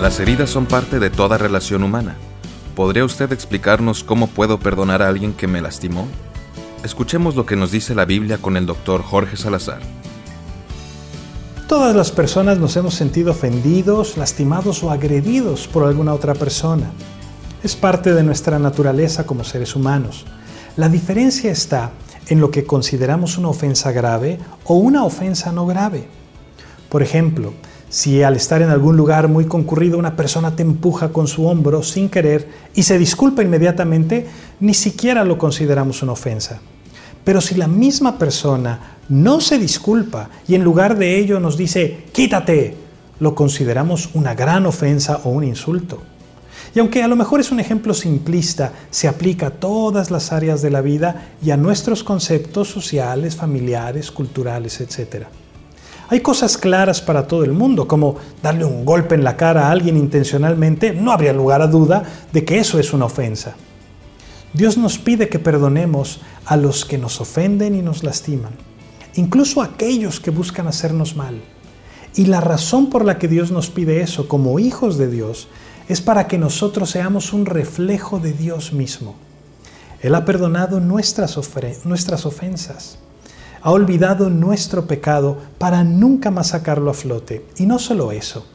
Las heridas son parte de toda relación humana. ¿Podría usted explicarnos cómo puedo perdonar a alguien que me lastimó? Escuchemos lo que nos dice la Biblia con el doctor Jorge Salazar. Todas las personas nos hemos sentido ofendidos, lastimados o agredidos por alguna otra persona. Es parte de nuestra naturaleza como seres humanos. La diferencia está en lo que consideramos una ofensa grave o una ofensa no grave. Por ejemplo, si al estar en algún lugar muy concurrido una persona te empuja con su hombro sin querer y se disculpa inmediatamente, ni siquiera lo consideramos una ofensa. Pero si la misma persona no se disculpa y en lugar de ello nos dice, quítate, lo consideramos una gran ofensa o un insulto. Y aunque a lo mejor es un ejemplo simplista, se aplica a todas las áreas de la vida y a nuestros conceptos sociales, familiares, culturales, etc. Hay cosas claras para todo el mundo, como darle un golpe en la cara a alguien intencionalmente, no habría lugar a duda de que eso es una ofensa. Dios nos pide que perdonemos a los que nos ofenden y nos lastiman, incluso a aquellos que buscan hacernos mal. Y la razón por la que Dios nos pide eso como hijos de Dios es para que nosotros seamos un reflejo de Dios mismo. Él ha perdonado nuestras, nuestras ofensas ha olvidado nuestro pecado para nunca más sacarlo a flote. Y no solo eso,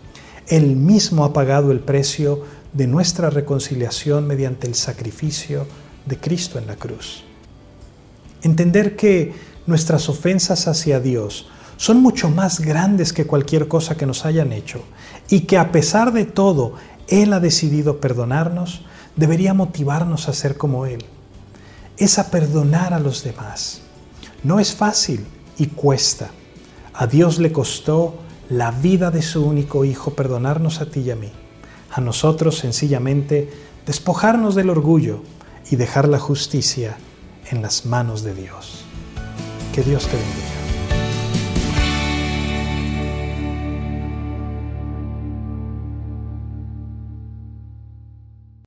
Él mismo ha pagado el precio de nuestra reconciliación mediante el sacrificio de Cristo en la cruz. Entender que nuestras ofensas hacia Dios son mucho más grandes que cualquier cosa que nos hayan hecho y que a pesar de todo Él ha decidido perdonarnos, debería motivarnos a ser como Él. Es a perdonar a los demás no es fácil y cuesta. A Dios le costó la vida de su único Hijo perdonarnos a ti y a mí. A nosotros sencillamente despojarnos del orgullo y dejar la justicia en las manos de Dios. Que Dios te bendiga.